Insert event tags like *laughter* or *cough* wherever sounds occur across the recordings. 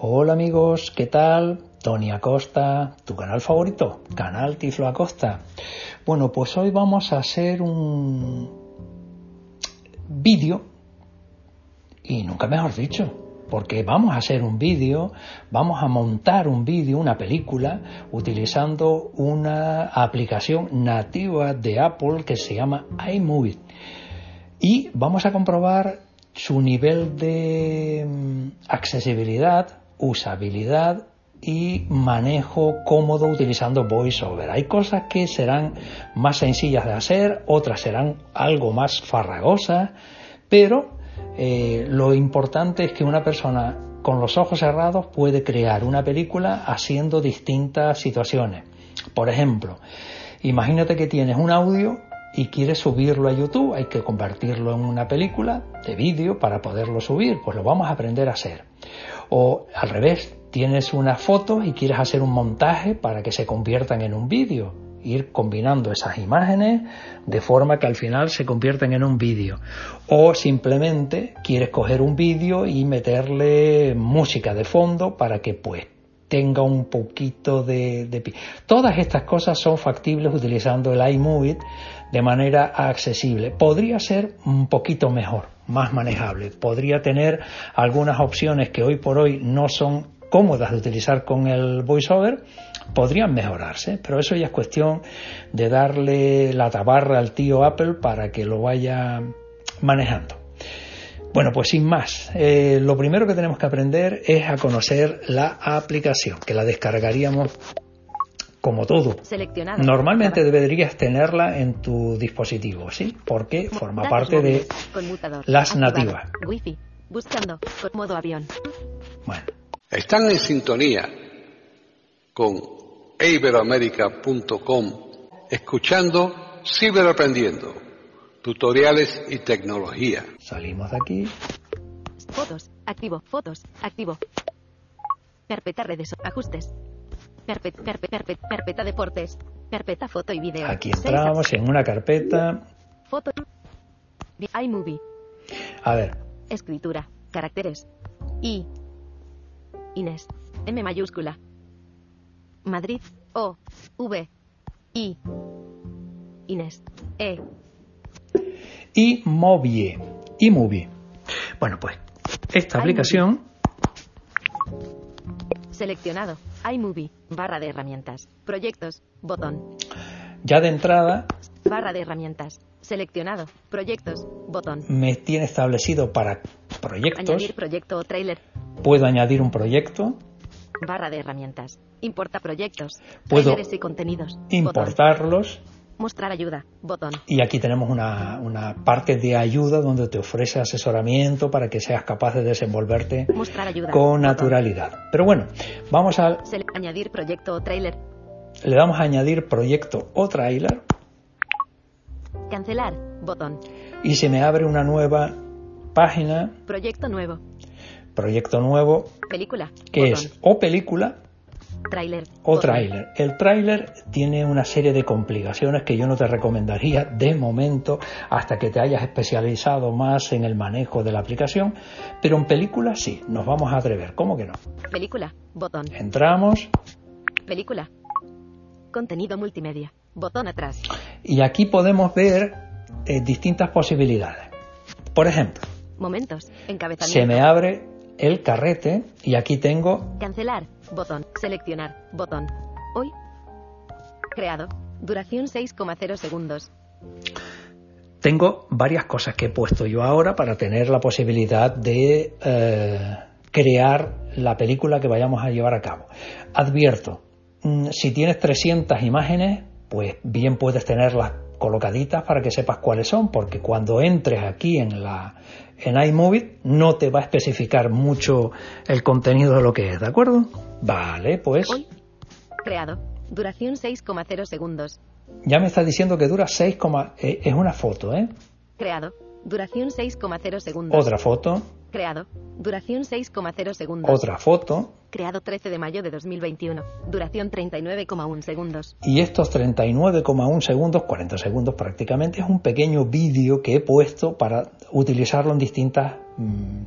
Hola amigos, ¿qué tal? Tony Acosta, tu canal favorito, Canal Tiflo Acosta. Bueno, pues hoy vamos a hacer un vídeo y nunca mejor dicho, porque vamos a hacer un vídeo, vamos a montar un vídeo, una película, utilizando una aplicación nativa de Apple que se llama iMovie. Y vamos a comprobar su nivel de mm, accesibilidad, usabilidad y manejo cómodo utilizando VoiceOver. Hay cosas que serán más sencillas de hacer, otras serán algo más farragosas, pero eh, lo importante es que una persona con los ojos cerrados puede crear una película haciendo distintas situaciones. Por ejemplo, imagínate que tienes un audio y quieres subirlo a YouTube, hay que convertirlo en una película de vídeo para poderlo subir, pues lo vamos a aprender a hacer. O al revés, tienes una foto y quieres hacer un montaje para que se conviertan en un vídeo ir combinando esas imágenes de forma que al final se convierten en un vídeo. O simplemente quieres coger un vídeo y meterle música de fondo para que pues tenga un poquito de, de... Todas estas cosas son factibles utilizando el iMovie de manera accesible. Podría ser un poquito mejor, más manejable. Podría tener algunas opciones que hoy por hoy no son cómodas de utilizar con el VoiceOver, podrían mejorarse, pero eso ya es cuestión de darle la tabarra al tío Apple para que lo vaya manejando. Bueno, pues sin más, eh, lo primero que tenemos que aprender es a conocer la aplicación, que la descargaríamos como todo. Normalmente deberías tenerla en tu dispositivo, ¿sí? Porque forma parte de las nativas. Buscando. Modo avión. Bueno. Están en sintonía con iberoamerica.com escuchando Ciberaprendiendo, tutoriales y tecnología. Salimos de aquí. Fotos, activo, fotos, activo. Carpeta redes, ajustes. Carpeta, carpeta, deportes. Carpeta foto y video. Aquí entramos en una carpeta. Foto. iMovie. A ver. Escritura. Caracteres. I. Inés. M mayúscula. Madrid. O. V. I. Inés. E. Y Movie. Y Movie. Bueno, pues esta aplicación. Seleccionado. iMovie. Barra de herramientas. Proyectos. Botón. Ya de entrada. Barra de herramientas. Seleccionado. Proyectos. Botón. Me tiene establecido para proyectos. Añadir proyecto o trailer. Puedo añadir un proyecto. Barra de herramientas. Importa proyectos. Puedo y contenidos. importarlos. Mostrar ayuda. Botón. Y aquí tenemos una, una, parte de ayuda donde te ofrece asesoramiento para que seas capaz de desenvolverte con naturalidad. Pero bueno, vamos a... Añadir proyecto o trailer. Le damos a añadir proyecto o trailer. Cancelar. Botón. Y se me abre una nueva página. Proyecto nuevo proyecto nuevo. Película. Que es o película. Trailer. O trailer. El trailer tiene una serie de complicaciones que yo no te recomendaría de momento hasta que te hayas especializado más en el manejo de la aplicación. Pero en película sí, nos vamos a atrever. ¿Cómo que no? Película. Botón. Entramos. Película. Contenido multimedia. Botón atrás. Y aquí podemos ver eh, distintas posibilidades. Por ejemplo. Momentos. Encabezamiento. Se me abre el carrete y aquí tengo Cancelar. Botón. Seleccionar. Botón. Hoy. Creado. Duración 6,0 segundos. tengo varias cosas que he puesto yo ahora para tener la posibilidad de eh, crear la película que vayamos a llevar a cabo. Advierto, mm, si tienes 300 imágenes, pues bien puedes tenerlas colocaditas para que sepas cuáles son, porque cuando entres aquí en la en iMovie no te va a especificar mucho el contenido de lo que es, ¿de acuerdo? Vale, pues Hoy. Creado. Duración 6,0 segundos. ya me está diciendo que dura 6, eh, es una foto, ¿eh? Creado. Duración 6,0 segundos. Otra foto, Creado. Duración 6,0 segundos. otra foto, Creado 13 de mayo de 2021. Duración 39,1 segundos. y estos 39,1 segundos, 40 segundos prácticamente, es un pequeño vídeo que he puesto para utilizarlo en distintas mm,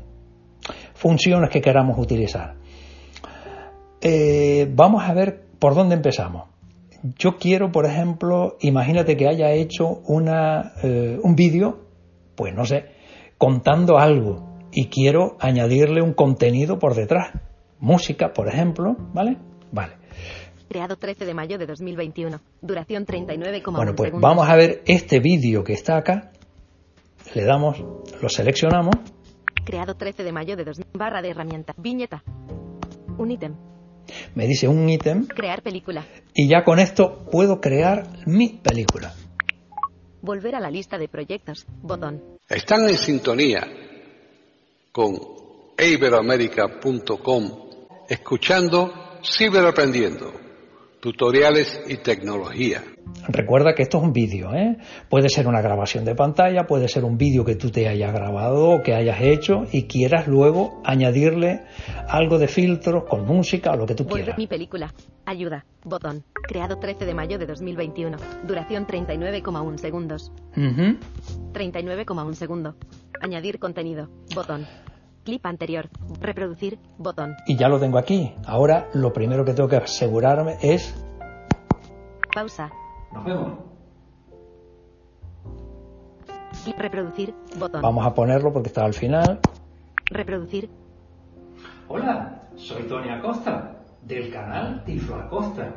funciones que queramos utilizar. Eh, vamos a ver por dónde empezamos. Yo quiero, por ejemplo, imagínate que haya hecho una, eh, un vídeo, pues no sé, contando algo y quiero añadirle un contenido por detrás. Música, por ejemplo, ¿vale? Vale. Creado 13 de mayo de 2021. Duración 39,1 Bueno, pues segundos. vamos a ver este vídeo que está acá. Le damos, lo seleccionamos. Creado 13 de mayo de 2000. Barra de herramienta. Viñeta. Un ítem. Me dice un ítem Crear película. y ya con esto puedo crear mi película. Volver a la lista de proyectos. Botón. Están en sintonía con iberoamerica.com escuchando Ciberaprendiendo, tutoriales y tecnología. Recuerda que esto es un vídeo, ¿eh? Puede ser una grabación de pantalla, puede ser un vídeo que tú te hayas grabado o que hayas hecho y quieras luego añadirle algo de filtros con música o lo que tú quieras. mi película. Ayuda. Botón. Creado 13 de mayo de 2021. Duración 39,1 segundos. Ujú. 39,1 segundo. Añadir contenido. Botón. Clip anterior. Reproducir. Botón. Y ya lo tengo aquí. Ahora lo primero que tengo que asegurarme es... Pausa. Nos vemos. Clip reproducir. Botón. Vamos a ponerlo porque está al final. Reproducir. Hola, soy Tony Acosta, del canal Tiflo Acosta.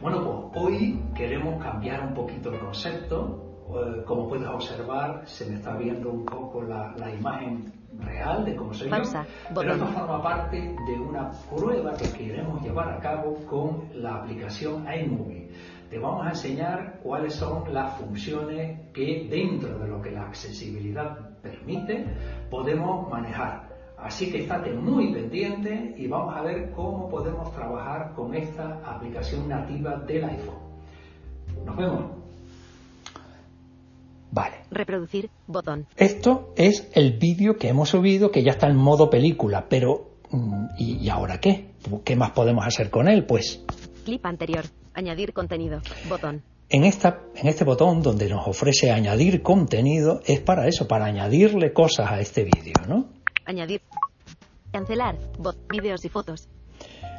Bueno, pues hoy queremos cambiar un poquito el concepto. Eh, como puedes observar, se me está viendo un poco la, la imagen real de cómo soy Pausa, yo. Pero esto forma parte de una prueba que queremos llevar a cabo con la aplicación iMovie. Te vamos a enseñar cuáles son las funciones que dentro de lo que la accesibilidad permite podemos manejar. Así que estate muy pendiente y vamos a ver cómo podemos trabajar con esta aplicación nativa del iPhone. Nos vemos. Vale. Reproducir. Botón. Esto es el vídeo que hemos subido que ya está en modo película, pero mm, ¿y, y ahora qué? ¿Qué más podemos hacer con él? Pues Clip anterior. Añadir contenido. Botón. en, esta, en este botón donde nos ofrece añadir contenido es para eso, para añadirle cosas a este vídeo, ¿no? Añadir. Cancelar. Bot. Vídeos y fotos.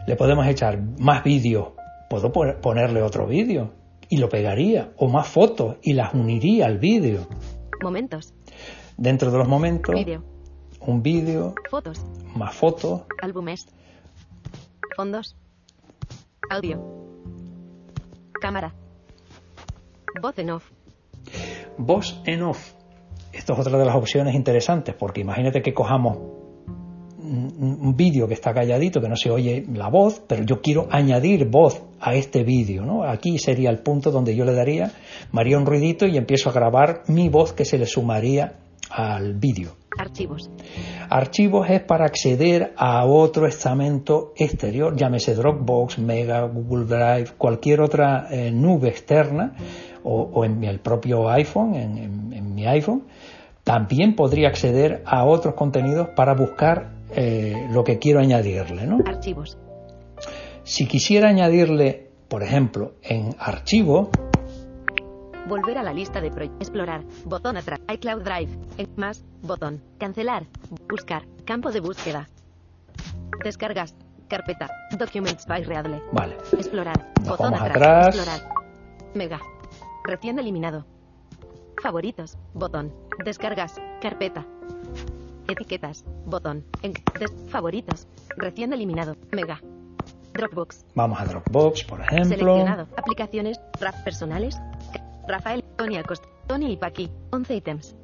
Le podemos echar más vídeos, puedo pon- ponerle otro vídeo y lo pegaría, o más fotos y las uniría al vídeo. Momentos. Dentro de los momentos, Vídeo. un vídeo, Fotos. más fotos, Álbumes. Fondos. Audio. Cámara. Voz en off. voz en off. Esto es otra de las opciones interesantes, porque imagínate que cojamos un, vídeo que está calladito, que no se oye la voz, pero yo quiero añadir voz a este vídeo, ¿no? Aquí sería el punto donde yo le daría, me haría un ruidito y empiezo a grabar mi voz que se le sumaría al vídeo. Archivos. Archivos es para acceder a otro estamento exterior, llámese Dropbox, Mega, Google Drive, cualquier otra eh, nube externa o, o en el propio iPhone, en- en mi iPhone. También podría acceder a otros contenidos para buscar eh, lo que quiero añadirle. ¿no? Archivos. Si quisiera añadirle, por ejemplo, en archivo, Volver a la lista de proyectos. Explorar. Botón atrás. iCloud Drive. En más. Botón. Cancelar. Buscar. Campo de búsqueda. Descargas. Carpeta. Documents by Readable. vale, Explorar. Nos Botón vamos atrás. atrás. Explorar. Mega. Recién eliminado. Favoritos. Botón. Descargas. Carpeta. Etiquetas. Botón. En favoritos. Recién eliminado. Mega. Dropbox. Vamos a Dropbox, por ejemplo. Seleccionado. Aplicaciones. RAF personales. Rafael. Tony Acosta. Tony y Paqui. 11 ítems.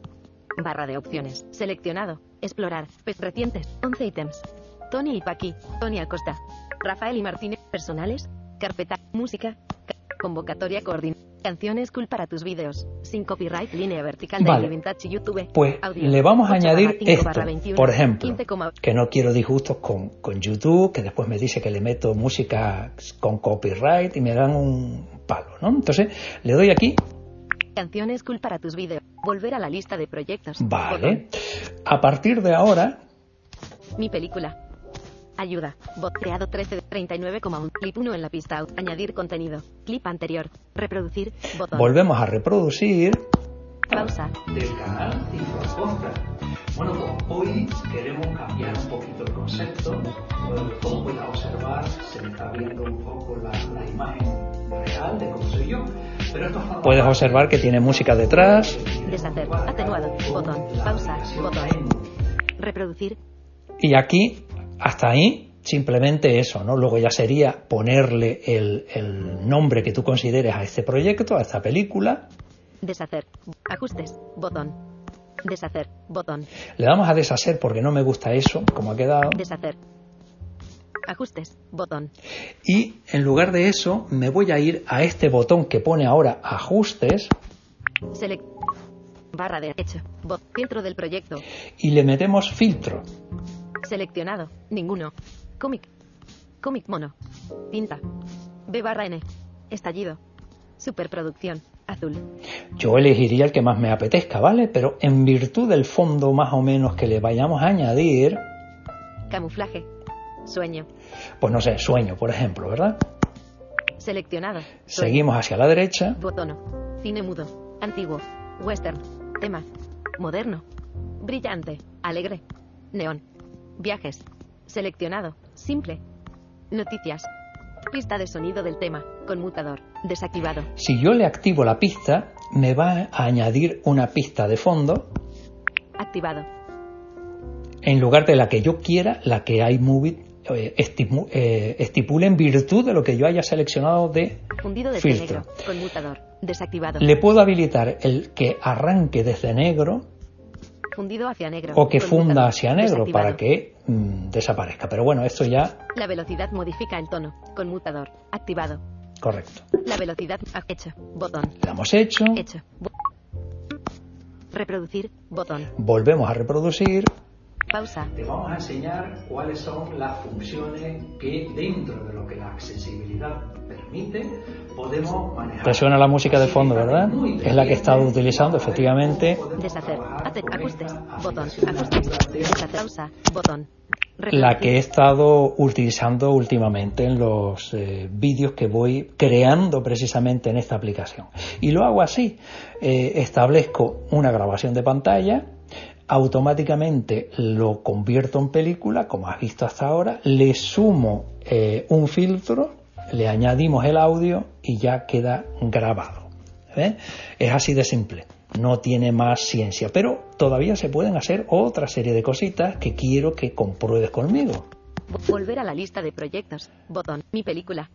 Barra de opciones. Seleccionado. Explorar. Pes recientes. 11 ítems. Tony y Paqui. Tony Acosta. Rafael y Martínez. Personales. Carpeta. Música. ca- Convocatoria coordin. Canciones cool para tus vídeos. Sin copyright. Línea vertical de Vale. Vintage YouTube. Pues Audio. le vamos a 8 añadir barra 5 esto, barra 21, por ejemplo, 15, que no quiero disgustos con, con YouTube, que después me dice que le meto música con copyright y me dan un palo, ¿no? Entonces le doy aquí, Canciones cool para tus vídeos. Volver a la lista de proyectos. vale. A partir de ahora. Mi película. Ayuda. Bot creado 13 de 39,1. Clip 1 en la pista. out. Añadir contenido. Clip anterior. Reproducir. Botón. volvemos a reproducir. Pausa. Del canal. Bueno, pues hoy queremos cambiar un poquito el concepto. Eh, Como puedes observar, se me está viendo un poco la, la imagen real de cómo soy yo. Pero esto Puedes observar que tiene música detrás. Deshacer. Atenuado. Botón. Pausa. Botón. Reproducir. Y aquí, hasta ahí, simplemente eso, ¿no? Luego ya sería ponerle el, el nombre que tú consideres a este proyecto, a esta película. Deshacer. Ajustes. Botón. Deshacer. Botón. Le damos a deshacer porque no me gusta eso, como ha quedado. Deshacer. Ajustes. Botón. Y en lugar de eso, me voy a ir a este botón que pone ahora ajustes Select. Barra de hecho. Bot. Filtro del proyecto. y le metemos filtro. Seleccionado. Ninguno. Cómic. Cómic mono. Tinta. B barra N. Estallido. Superproducción. Azul. Yo elegiría el que más me apetezca, ¿vale? Pero en virtud del fondo más o menos que le vayamos a añadir, Camuflaje. Sueño. pues no sé, sueño, por ejemplo, ¿verdad? Seleccionado. Sueño. Seguimos hacia la derecha. Botono. Cine mudo. Antiguo. Western. Tema. Moderno. Brillante. Alegre. Neón. Viajes. Seleccionado. Simple. Noticias. Pista de sonido del tema. Conmutador. Desactivado. Si yo le activo la pista, me va a añadir una pista de fondo Activado. en lugar de la que yo quiera, la que iMovie eh, eh, estipule en virtud de lo que yo haya seleccionado de Fundido filtro. negro. Conmutador. Desactivado. Le puedo habilitar el que arranque desde negro Fundido hacia negro. o que funda hacia negro para que mm, desaparezca. Pero bueno, esto ya La velocidad modifica el tono. Conmutador. Activado. correcto. La velocidad. Hecho. Botón. Le hemos hecho, Hecho. Reproducir. Botón. volvemos a reproducir. Pausa. Te vamos a enseñar cuáles son las funciones que dentro de lo que la accesibilidad permite podemos manejar. Te suena la música de fondo, ¿verdad? Es la que he estado utilizando, efectivamente. Deshacer. Ate- ajustes. Botón. Ajustes. Deshacer. Pausa. Botón. La que he estado utilizando últimamente en los eh, vídeos que voy creando precisamente en esta aplicación. Y lo hago así. Eh, establezco una grabación de pantalla, automáticamente lo convierto en película, como has visto hasta ahora, le sumo eh, un filtro, le añadimos el audio y ya queda grabado. ¿eh? Es así de simple, no tiene más ciencia, pero todavía se pueden hacer otra serie de cositas que quiero que compruebes conmigo. Vo- Volver a la lista de proyectos. Botón. Mi película.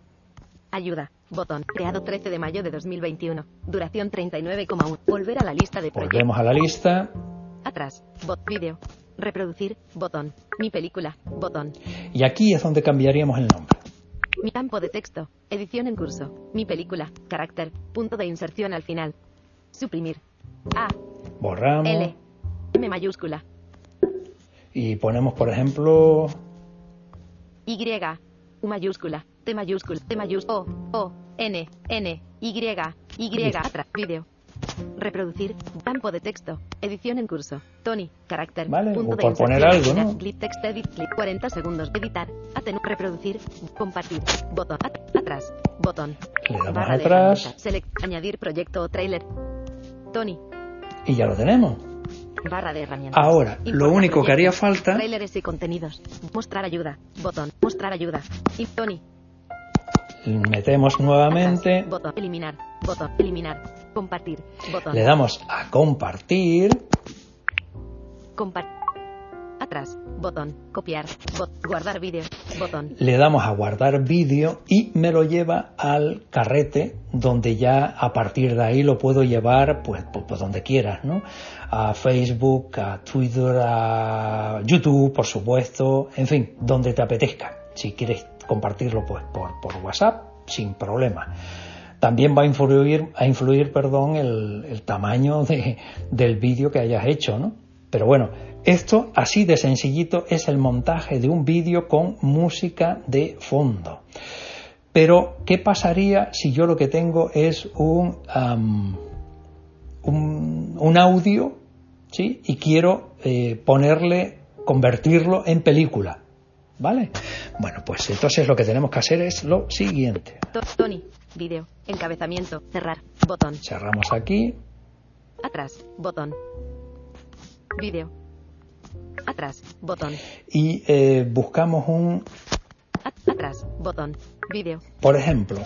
Ayuda. Botón. Creado 13 de mayo de 2021. Duración 39,1. Volver a la lista de proyectos. Volvemos a la lista Atrás. Bot. Vídeo. Reproducir. Botón. Mi película. Botón. y aquí es donde cambiaríamos el nombre. Mi campo de texto. Edición en curso. Mi película. Carácter. Punto de inserción al final. Suprimir. A. Borramos L. M mayúscula. y ponemos, por ejemplo, Y. U mayúscula. T mayúscula. T mayúscula. O. O. N. N. Y. Y. Atrás. Vídeo. Reproducir. Campo de texto. Edición en curso. Tony. Carácter. Vale, Punto o de por poner algo, ¿no? Clip text edit. Clip 40 segundos. Editar. Atenu. Reproducir. Compartir. Botón. At- atrás. Botón. Le damos Barra de atrás. herramientas. Select. Añadir proyecto o trailer. Tony. y ya lo tenemos. Barra de herramientas. Ahora, lo único que haría falta Trailers y contenidos. Mostrar ayuda. Botón. Mostrar ayuda. Y Tony. Metemos nuevamente, Botón. Eliminar. Botón. Eliminar. Compartir. Botón. le damos a compartir Compa- Atrás. Botón. Copiar. Bot. Guardar vídeo. Botón. Le damos a guardar vídeo y me lo lleva al carrete donde ya a partir de ahí lo puedo llevar pues, pues, pues donde quieras, ¿no? A Facebook, a Twitter, a YouTube, por supuesto, en fin, donde te apetezca. Si quieres compartirlo pues por, por WhatsApp, sin problema también va a influir, a influir perdón, el, el tamaño de, del vídeo que hayas hecho, ¿no? Pero bueno, esto así de sencillito es el montaje de un vídeo con música de fondo. Pero, ¿qué pasaría si yo lo que tengo es un, un, audio ¿sí? y quiero eh, ponerle, convertirlo en película? ¿Vale? Bueno, pues entonces lo que tenemos que hacer es lo siguiente. Tony, Vídeo. Encabezamiento. Cerrar. Botón. Cerramos aquí. Atrás. Botón. Vídeo. Atrás. Botón. Y eh, buscamos un... Atrás. Botón. Vídeo. Por ejemplo.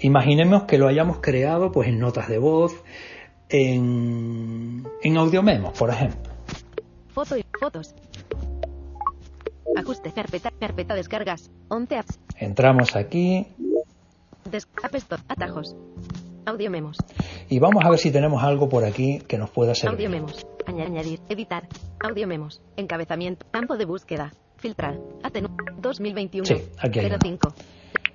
Imaginemos que lo hayamos creado pues en notas de voz, en, en audio memos, por ejemplo. Foto y fotos. Ajuste, carpeta, carpeta descargas. 11 apps. Entramos aquí. Store, atajos. Audio memos. Y vamos a ver si tenemos algo por aquí que nos pueda servir. Audio memos. Añadir. Editar. Audio memos. Encabezamiento. Campo de búsqueda. Filtrar. Atenu. 2021. Sí, aquí hay 05.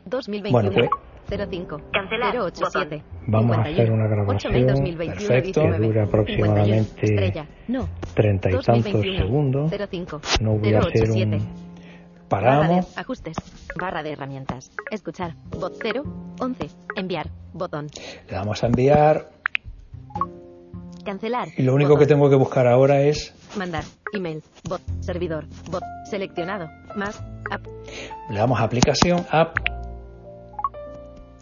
2021. Bueno, pues, 05. Cancelar. 087. Vamos 51. a hacer una grabación 2021, perfecto, 19, que dura aproximadamente no. 30 y tantos segundos. 05. No voy 087. a hacer un Paramos. ajustes. Barra de herramientas. Escuchar. Bot 0. 11. Enviar. Botón. Le damos a enviar. Cancelar. Y lo único botón. que tengo que buscar ahora es. Mandar. Email. Bot. Servidor. Bot. Seleccionado. Más. App. Le damos a aplicación. App.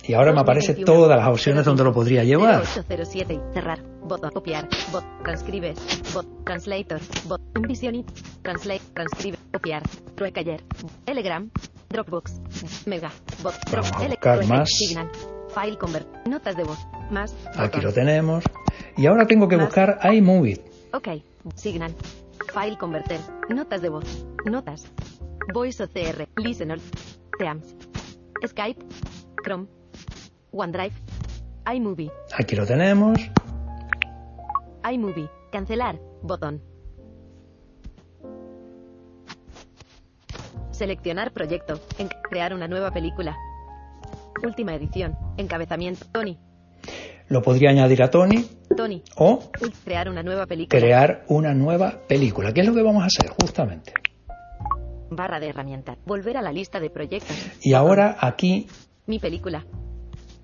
Y ahora me aparece todas las opciones donde lo podría llevar. 0807. Cerrar. Bot. Copiar. Bot. Transcribes. Bot. Translator. Bot. Envision Translate. Transcribe. Copiar. Recaller. Telegram. Dropbox. Mega. Bot. Drop. Vamos a buscar más. Signal. File convert. Notas de voz. Más. Aquí lo tenemos. Y ahora tengo que buscar iMovie. Ok. Signal. File converter. Notas de voz. Notas. Voice OCR. Listener. Teams. Skype. Chrome. OneDrive. iMovie. Aquí lo tenemos. iMovie. Cancelar. Botón. Seleccionar proyecto. En crear una nueva película. Última edición. Encabezamiento. Tony. Lo podría añadir a Tony. Tony. O crear una nueva película. Crear una nueva película. ¿Qué es lo que vamos a hacer justamente? Barra de herramientas. Volver a la lista de proyectos. Y ahora aquí. Mi película.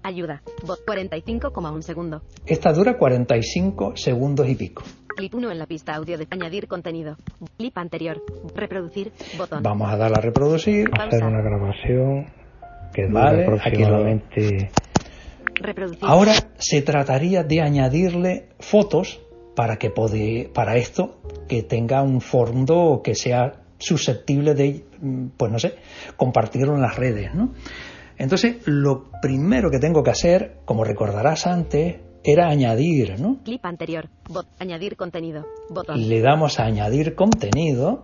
Ayuda. Bot 45,1 segundo. Esta dura 45 segundos y pico. Clip 1 en la pista audio de añadir contenido. Clip anterior. Reproducir. Botón. Vamos a darle a reproducir. Pausa. Hacer una grabación que dura vale, aproximadamente. Reproducir. Ahora se trataría de añadirle fotos para que pode, para esto que tenga un fondo que sea susceptible de, pues no sé, compartirlo en las redes, ¿no? Entonces, lo primero que tengo que hacer, como recordarás antes, era añadir, ¿no? Clip anterior. Bot. Añadir contenido. Botón. Le damos a añadir contenido.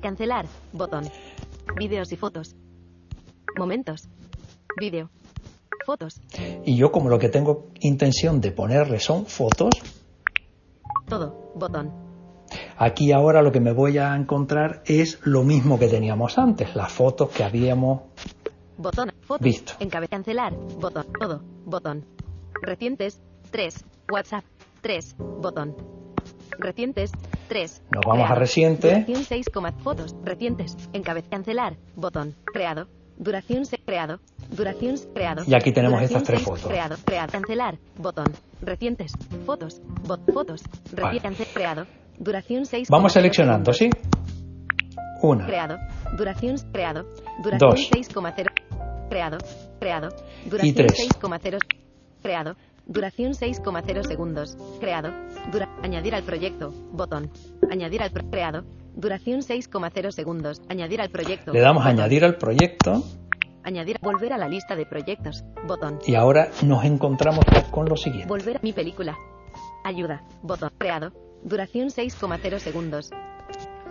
Cancelar. Botón. Vídeos y fotos. Momentos. Vídeo. Fotos. Y yo como lo que tengo intención de ponerle son fotos. Todo. Botón. Aquí ahora lo que me voy a encontrar es lo mismo que teníamos antes, las fotos que habíamos Botón. Foto. Visto. Encabe cancelar. Botón. Todo. Botón. Recientes. 3. WhatsApp. 3. Botón. Recientes. 3. Nos vamos Creado. a reciente. Duración 6, fotos. Recientes. Encabez cancelar. Botón. Creado. Duración se creado. Duración creado. Y aquí tenemos Duración estas tres 6, fotos. Creado. Creado. Cancelar. Botón. Recientes. Fotos. Bot. Fotos. Vale. Creado. Duración 6. Vamos seleccionando, ¿sí? Una. Creado. Duración creado. Duración Dos. 6,0. Creado. Creado. Duración Y tres. 6,0. Creado. Duración 6,0 segundos. Creado. Dura añadir al proyecto. Botón. Añadir al creado. Duración 6,0 segundos. Añadir al proyecto. Le damos a añadir al proyecto Añadir. Volver a la lista de proyectos. Botón. y ahora nos encontramos con lo siguiente. Volver a mi película. Ayuda. Botón. Creado. Duración 6,0 segundos.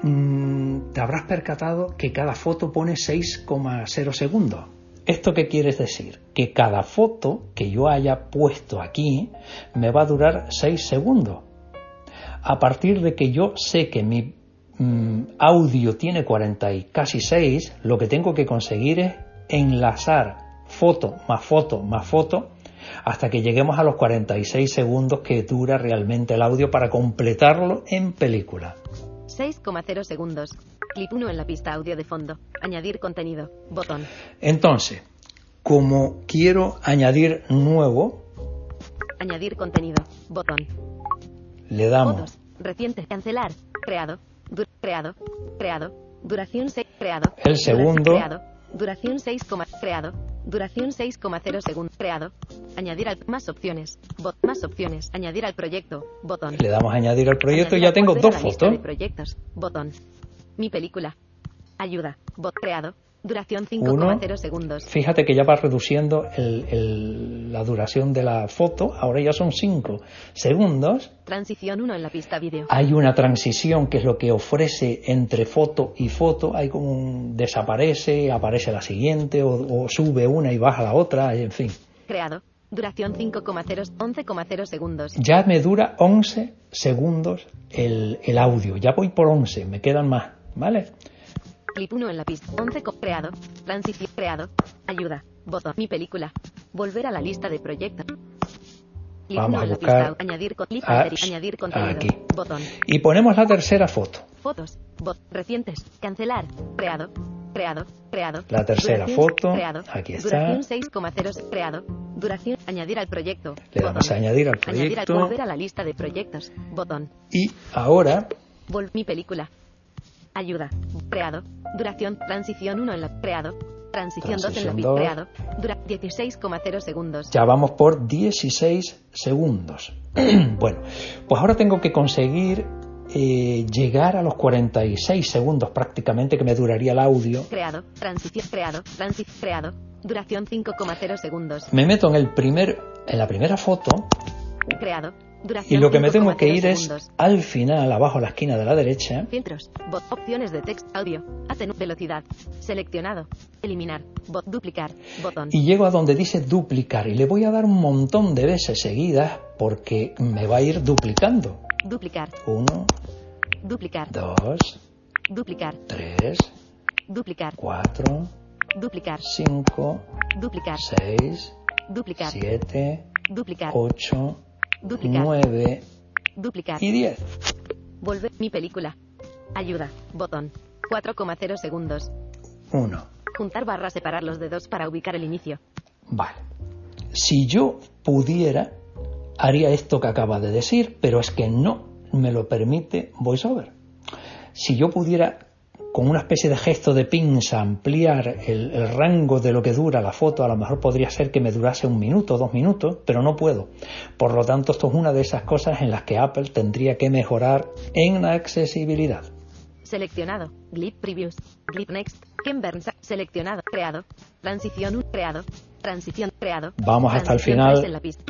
Mm, te habrás percatado que cada foto pone 6,0 segundos. ¿Esto qué quiere decir? Que cada foto que yo haya puesto aquí me va a durar 6 segundos. A partir de que yo sé que mi mm, audio tiene 40 y casi 6, lo que tengo que conseguir es enlazar foto más foto más foto hasta que lleguemos a los 46 segundos que dura realmente el audio para completarlo en película. 6,0 segundos. Clip 1 en la pista audio de fondo. Añadir contenido. Botón. Entonces, como quiero añadir nuevo, Añadir contenido. Botón. le damos Fotos. Reciente. Cancelar. Creado. Creado. Creado. Duración 6. Creado. El segundo. Creado. Duración 6, creado. Duración 6,0 segundos. Creado. Añadir al más opciones. Bot más opciones. Añadir al proyecto. Botón. le damos a añadir al proyecto y ya tengo dos fotos. de proyectos. Botón. Mi película. Ayuda. Bot creado. Duración 5,0 segundos. Fíjate que ya va reduciendo el- el- la duración de la foto, ahora ya son 5 segundos. Transición 1 en la pista vídeo. Hay una transición que es lo que ofrece entre foto y foto. Hay como un desaparece, aparece la siguiente, o, o sube una y baja la otra, en fin. Creado. Duración 5,0 11,0 segundos. Ya me dura 11 segundos el, el audio. Ya voy por 11, me quedan más, ¿vale? Clip 1 en la pista. 11 co- creado. Transición creado. Ayuda. Botón. Mi película. Volver a la lista de proyectos. Clip Vamos 1 a en la buscar pista. Añadir, clip a- añadir aquí. Botón. Y ponemos la tercera foto. Fotos. Recientes. Cancelar. Creado. Creado. Creado. La tercera Duración- foto. Creado. Aquí está. Duración 6,0. Creado. Duración. Añadir al proyecto. Le damos a añadir al Añadir al proyecto. volver a la lista de proyectos. Botón. Y ahora Vol mi película. Ayuda. Creado. Duración. Transición 1 en la. Creado. Transición 2 en la Transición pista. 2. Creado. Dura 16,0 segundos. ya vamos por 16 segundos. *clears throat* bueno, pues ahora tengo que conseguir eh, llegar a los 46 segundos prácticamente que me duraría el audio. Creado. Transición. Creado. Transición. Creado. Duración 5,0 segundos. Me meto en el primer, en la primera foto Creado. Y lo que me tengo que 5,0 ir es segundos. al final, abajo a la esquina de la derecha, Filtros. Bot. Opciones de text. Audio. Atenu. Velocidad. Seleccionado. Eliminar. Bot. Duplicar. Botón. y llego a donde dice duplicar y le voy a dar un montón de veces seguidas porque me va a ir duplicando. Duplicar. Uno, Duplicar. dos, Duplicar. tres, Duplicar. cuatro, Duplicar. cinco, Duplicar. seis, Duplicar. siete, Duplicar. ocho, Duplicar. nueve Duplicar. y diez. Volver. Mi película. Ayuda. Botón. 4,0 segundos. Uno. Juntar barra separar los dedos para ubicar el inicio. Vale. Si yo pudiera, haría esto que acaba de decir, pero es que no me lo permite VoiceOver. Si yo pudiera, con una especie de gesto de pinza, ampliar el, el rango de lo que dura la foto, a lo mejor podría ser que me durase un minuto, dos minutos, pero no puedo. Por lo tanto, esto es una de esas cosas en las que Apple tendría que mejorar en la accesibilidad. Seleccionado. Glip Previews. Glip Next. Ken Burns. Seleccionado. Creado. Transición 1. Creado. Transición. Creado. Vamos hasta el final. 3 en la pista.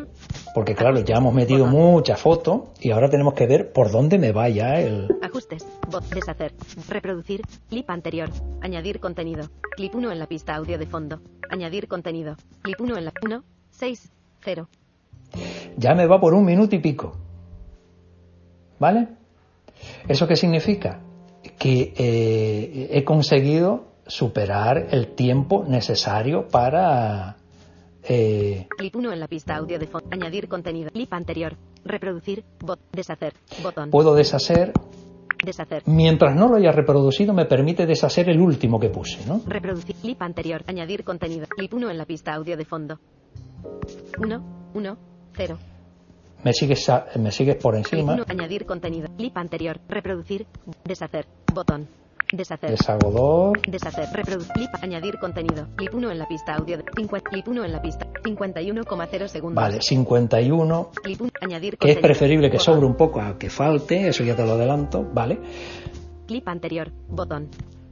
Porque claro, ya hemos metido muchas fotos y ahora tenemos que ver por dónde me vaya el, Ajustes. Bot. Deshacer. Reproducir. Clip anterior. Añadir contenido. Clip 1 en la pista audio de fondo. Añadir contenido. Clip 1 en la 1. 6. 0. ya me va por un minuto y pico. ¿Vale? ¿Eso qué significa? Que eh, he conseguido superar el tiempo necesario para... eh, Clip 1 en la pista audio de fondo. Añadir contenido. Clip anterior. Reproducir. Bot. Deshacer. Botón. puedo deshacer, Deshacer. mientras no lo haya reproducido, me permite deshacer el último que puse, ¿no? Reproducir. Clip anterior. Añadir contenido. Clip 1 en la pista audio de fondo. 1. 1. 0. Me sigues, a- me sigues por Clip encima, 1. Añadir contenido. Clip anterior. Reproducir. Deshacer. Botón. Deshacer. deshago dos, Deshacer. Reproducir. Clip. Añadir contenido. Clip 1 en la pista audio. De 50. Clip 1 en la pista. 51,0 segundos. vale, 51, Clip 1. Añadir que es contenido. preferible que Botón. sobre un poco a que falte, eso ya te lo adelanto, ¿vale? Clip anterior. Botón.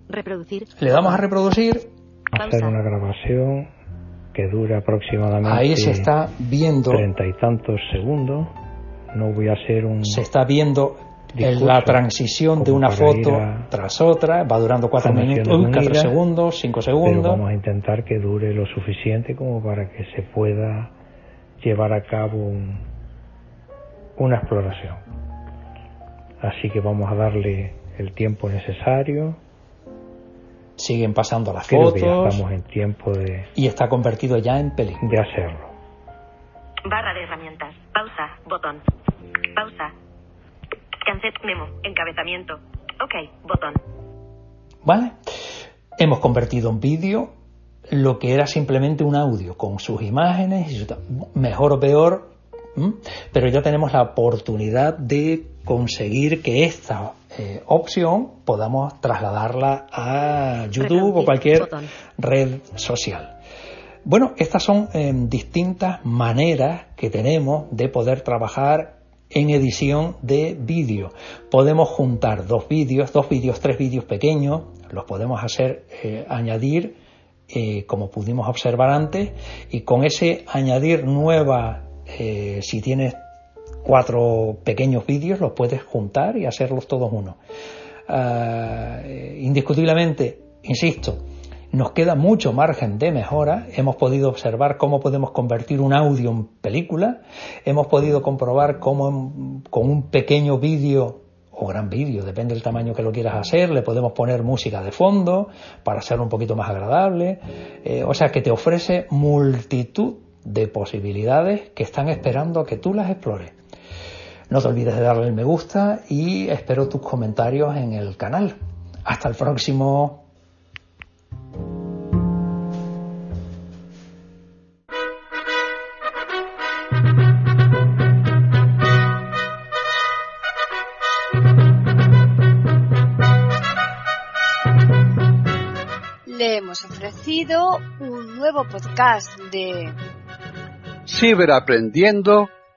Reproducir. Le damos a reproducir, Hacer una grabación que dure aproximadamente ahí se está viendo, treinta y tantos segundos. No voy a hacer un... se está viendo la transición de una foto tras otra va durando cuatro minutos, cuatro segundos, cinco segundos. Pero vamos a intentar que dure lo suficiente como para que se pueda llevar a cabo una exploración. Así que vamos a darle el tiempo necesario. Siguen pasando las fotos. estamos en tiempo de. Y está convertido ya en película. De hacerlo. Barra de herramientas. Pausa. Botón. Pausa. Cancel memo. Encabezamiento. Ok. Botón. Vale. Hemos convertido en vídeo lo que era simplemente un audio con sus imágenes, y mejor o peor, pero ya tenemos la oportunidad de conseguir que esta eh, opción podamos trasladarla a YouTube o cualquier red social. Bueno, estas son em, distintas maneras que tenemos de poder trabajar en edición de vídeo. Podemos juntar dos vídeos, dos vídeos, tres vídeos pequeños, los podemos hacer eh, añadir eh, como pudimos observar antes y con ese añadir nueva, eh, si tienes cuatro pequeños vídeos, los puedes juntar y hacerlos todos uno. Ah, indiscutiblemente, insisto, nos queda mucho margen de mejora. Hemos podido observar cómo podemos convertir un audio en película. Hemos podido comprobar cómo con un pequeño vídeo o gran vídeo, depende del tamaño que lo quieras hacer, le podemos poner música de fondo para hacerlo un poquito más agradable. Eh, o sea que te ofrece multitud de posibilidades que están esperando a que tú las explores. No te olvides de darle el me gusta y espero tus comentarios en el canal. Hasta el próximo hemos ofrecido un nuevo podcast de Ciberaprendiendo,